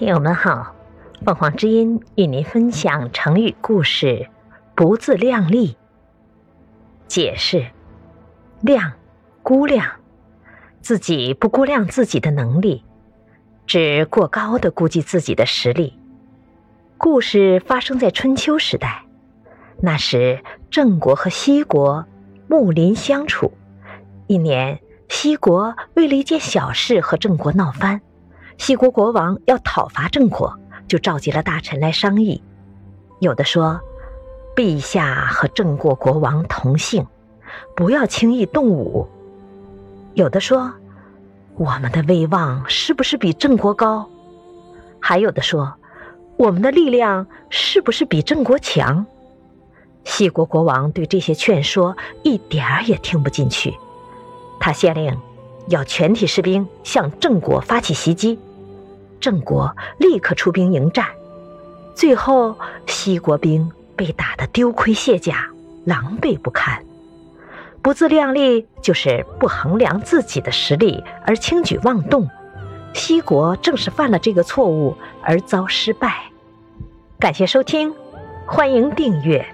听友们好，凤凰之音与您分享成语故事“不自量力”。解释：量，估量，自己不估量自己的能力，指过高的估计自己的实力。故事发生在春秋时代，那时郑国和西国睦邻相处。一年，西国为了一件小事和郑国闹翻。西国国王要讨伐郑国，就召集了大臣来商议。有的说：“陛下和郑国国王同姓，不要轻易动武。”有的说：“我们的威望是不是比郑国高？”还有的说：“我们的力量是不是比郑国强？”西国国王对这些劝说一点儿也听不进去，他下令要全体士兵向郑国发起袭击。郑国立刻出兵迎战，最后西国兵被打得丢盔卸甲，狼狈不堪。不自量力就是不衡量自己的实力而轻举妄动，西国正是犯了这个错误而遭失败。感谢收听，欢迎订阅。